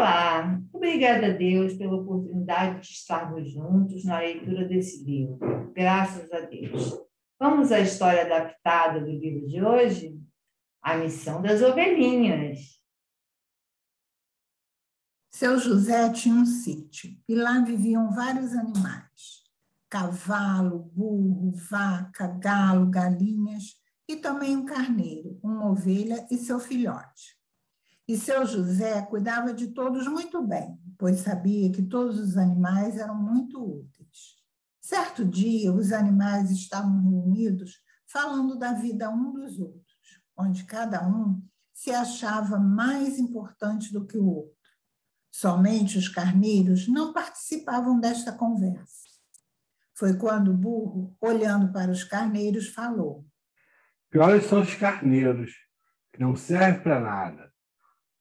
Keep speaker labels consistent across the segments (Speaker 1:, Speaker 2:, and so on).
Speaker 1: Olá, obrigada a Deus pela oportunidade de estarmos juntos na leitura desse livro. Graças a Deus. Vamos à história adaptada do livro de hoje? A missão das ovelhinhas.
Speaker 2: Seu José tinha um sítio e lá viviam vários animais: cavalo, burro, vaca, galo, galinhas e também um carneiro, uma ovelha e seu filhote. E seu José cuidava de todos muito bem, pois sabia que todos os animais eram muito úteis. Certo dia, os animais estavam reunidos falando da vida um dos outros, onde cada um se achava mais importante do que o outro. Somente os carneiros não participavam desta conversa. Foi quando o burro, olhando para os carneiros, falou:
Speaker 3: Piores são os carneiros, que não servem para nada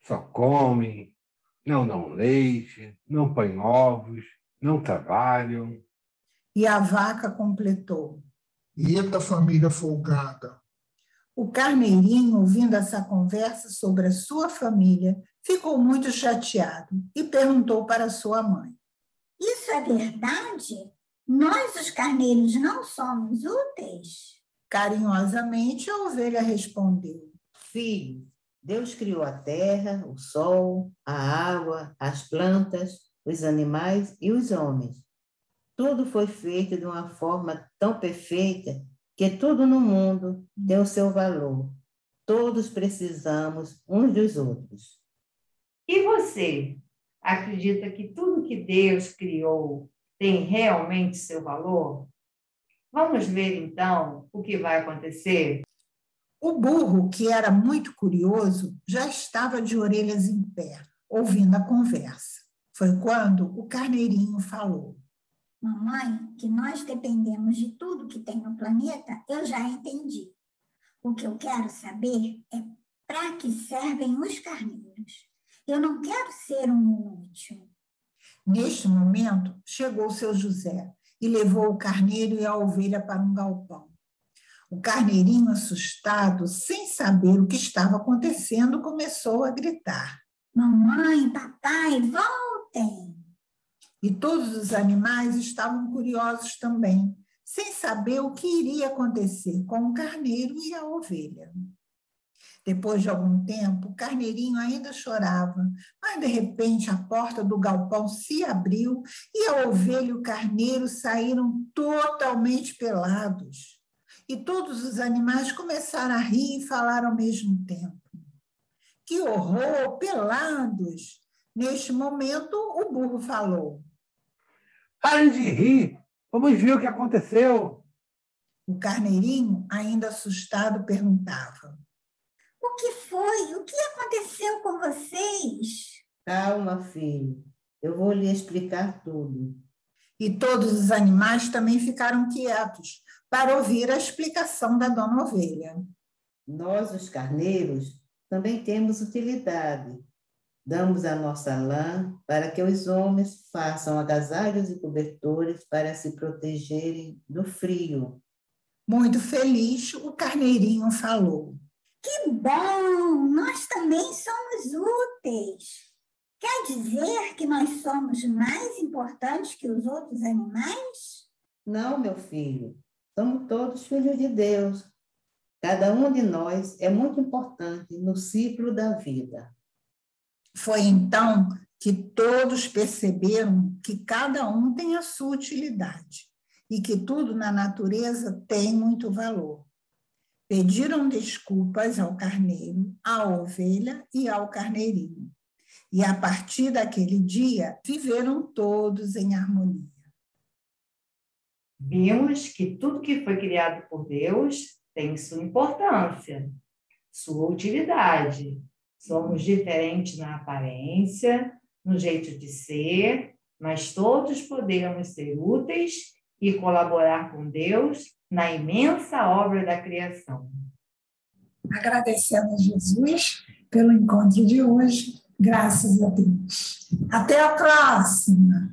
Speaker 3: só comem, não dão leite, não põem ovos, não trabalham.
Speaker 2: E a vaca completou.
Speaker 4: Eita família folgada.
Speaker 2: O carneirinho, ouvindo essa conversa sobre a sua família, ficou muito chateado e perguntou para sua mãe:
Speaker 5: Isso é verdade? Nós, os carneiros, não somos úteis?
Speaker 2: Carinhosamente, a ovelha respondeu:
Speaker 6: Filho, Deus criou a terra, o sol, a água, as plantas, os animais e os homens. Tudo foi feito de uma forma tão perfeita que tudo no mundo tem o seu valor. Todos precisamos uns dos outros.
Speaker 1: E você? Acredita que tudo que Deus criou tem realmente seu valor? Vamos ver então o que vai acontecer?
Speaker 2: O burro, que era muito curioso, já estava de orelhas em pé, ouvindo a conversa. Foi quando o carneirinho falou:
Speaker 5: Mamãe, que nós dependemos de tudo que tem no planeta, eu já entendi. O que eu quero saber é para que servem os carneiros. Eu não quero ser um inútil.
Speaker 2: Neste momento, chegou o seu José e levou o carneiro e a ovelha para um galpão. O carneirinho, assustado, sem saber o que estava acontecendo, começou a gritar:
Speaker 5: Mamãe, papai, voltem!
Speaker 2: E todos os animais estavam curiosos também, sem saber o que iria acontecer com o carneiro e a ovelha. Depois de algum tempo, o carneirinho ainda chorava, mas de repente a porta do galpão se abriu e a ovelha e o carneiro saíram totalmente pelados e todos os animais começaram a rir e falar ao mesmo tempo. Que horror, pelados! Neste momento, o burro falou.
Speaker 3: Parem de rir, vamos ver o que aconteceu.
Speaker 2: O carneirinho, ainda assustado, perguntava:
Speaker 5: O que foi? O que aconteceu com vocês?
Speaker 6: Calma, filho, eu vou lhe explicar tudo.
Speaker 2: E todos os animais também ficaram quietos, para ouvir a explicação da dona ovelha.
Speaker 6: Nós, os carneiros, também temos utilidade. Damos a nossa lã para que os homens façam agasalhos e cobertores para se protegerem do frio.
Speaker 2: Muito feliz, o carneirinho falou.
Speaker 5: Que bom! Nós também somos úteis. Quer dizer que nós somos mais importantes que os outros animais?
Speaker 6: Não, meu filho. Somos todos filhos de Deus. Cada um de nós é muito importante no ciclo da vida.
Speaker 2: Foi então que todos perceberam que cada um tem a sua utilidade e que tudo na natureza tem muito valor. Pediram desculpas ao carneiro, à ovelha e ao carneirinho. E a partir daquele dia, viveram todos em harmonia
Speaker 1: vimos que tudo que foi criado por Deus tem sua importância, sua utilidade. Somos diferentes na aparência, no jeito de ser, mas todos podemos ser úteis e colaborar com Deus na imensa obra da criação.
Speaker 2: Agradecendo a Jesus pelo encontro de hoje, graças a Deus. Até a próxima!